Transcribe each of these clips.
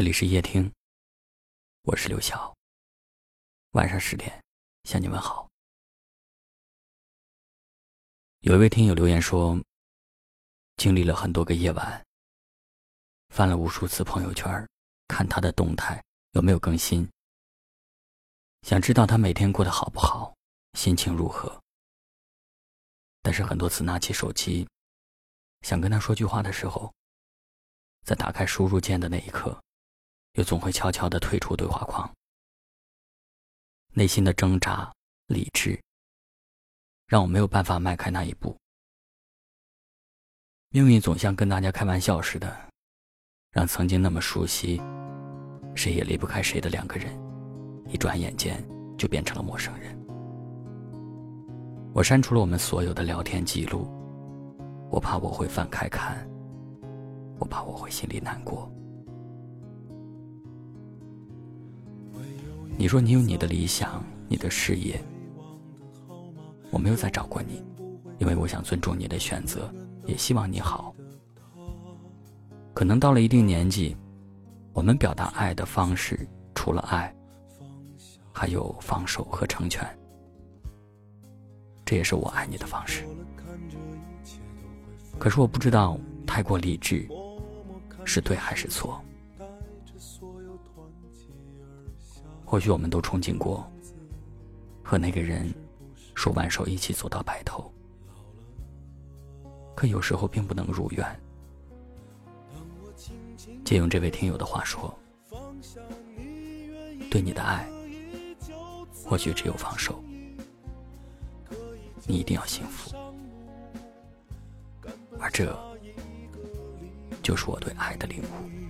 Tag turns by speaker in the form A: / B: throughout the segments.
A: 这里是夜听，我是刘晓。晚上十点向你问好。有一位听友留言说，经历了很多个夜晚，翻了无数次朋友圈，看他的动态有没有更新，想知道他每天过得好不好，心情如何。但是很多次拿起手机，想跟他说句话的时候，在打开输入键的那一刻，又总会悄悄地退出对话框。内心的挣扎、理智，让我没有办法迈开那一步。命运总像跟大家开玩笑似的，让曾经那么熟悉、谁也离不开谁的两个人，一转眼间就变成了陌生人。我删除了我们所有的聊天记录，我怕我会翻开看，我怕我会心里难过。你说你有你的理想，你的事业，我没有再找过你，因为我想尊重你的选择，也希望你好。可能到了一定年纪，我们表达爱的方式，除了爱，还有放手和成全。这也是我爱你的方式。可是我不知道太过理智是对还是错。或许我们都憧憬过和那个人手挽手一起走到白头，可有时候并不能如愿。借用这位听友的话说：“对你的爱，或许只有放手。”你一定要幸福，而这就是我对爱的领悟。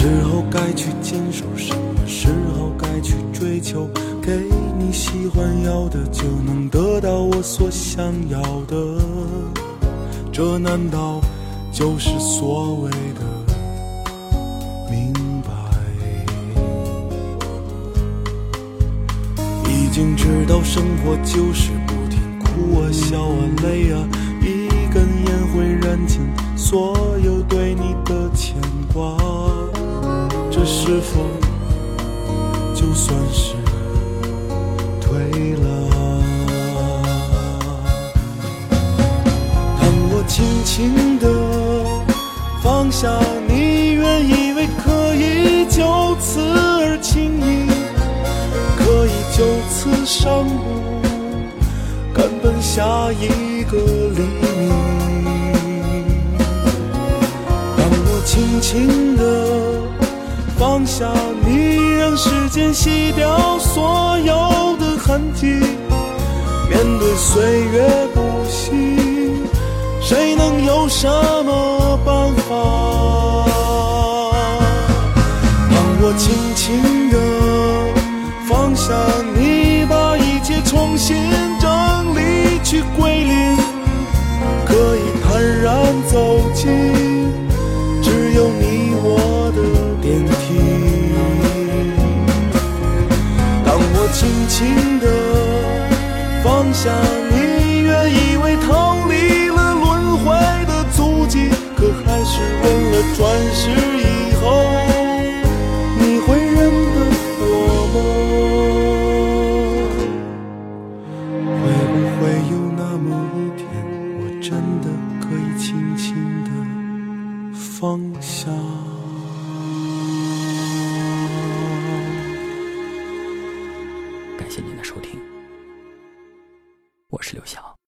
B: 时候该去坚守，什么时候该去追求？给你喜欢要的，就能得到我所想要的。这难道就是所谓的明白？已经知道生活就是不停哭啊笑啊累啊，一根烟会燃尽所有是否就算是退了？当我轻轻地放下你，原以为可以就此而轻易，可以就此上路，赶奔下一个黎明。当我轻轻地。放下你，让时间洗掉所有的痕迹。面对岁月不息，谁能有什么办法？让我轻轻地放下你，想你，原以为逃离了轮回的足迹，可还是问了转世以后，你会认得我吗？会不会有那么一天，我真的可以轻轻地放下？
A: 我是刘翔。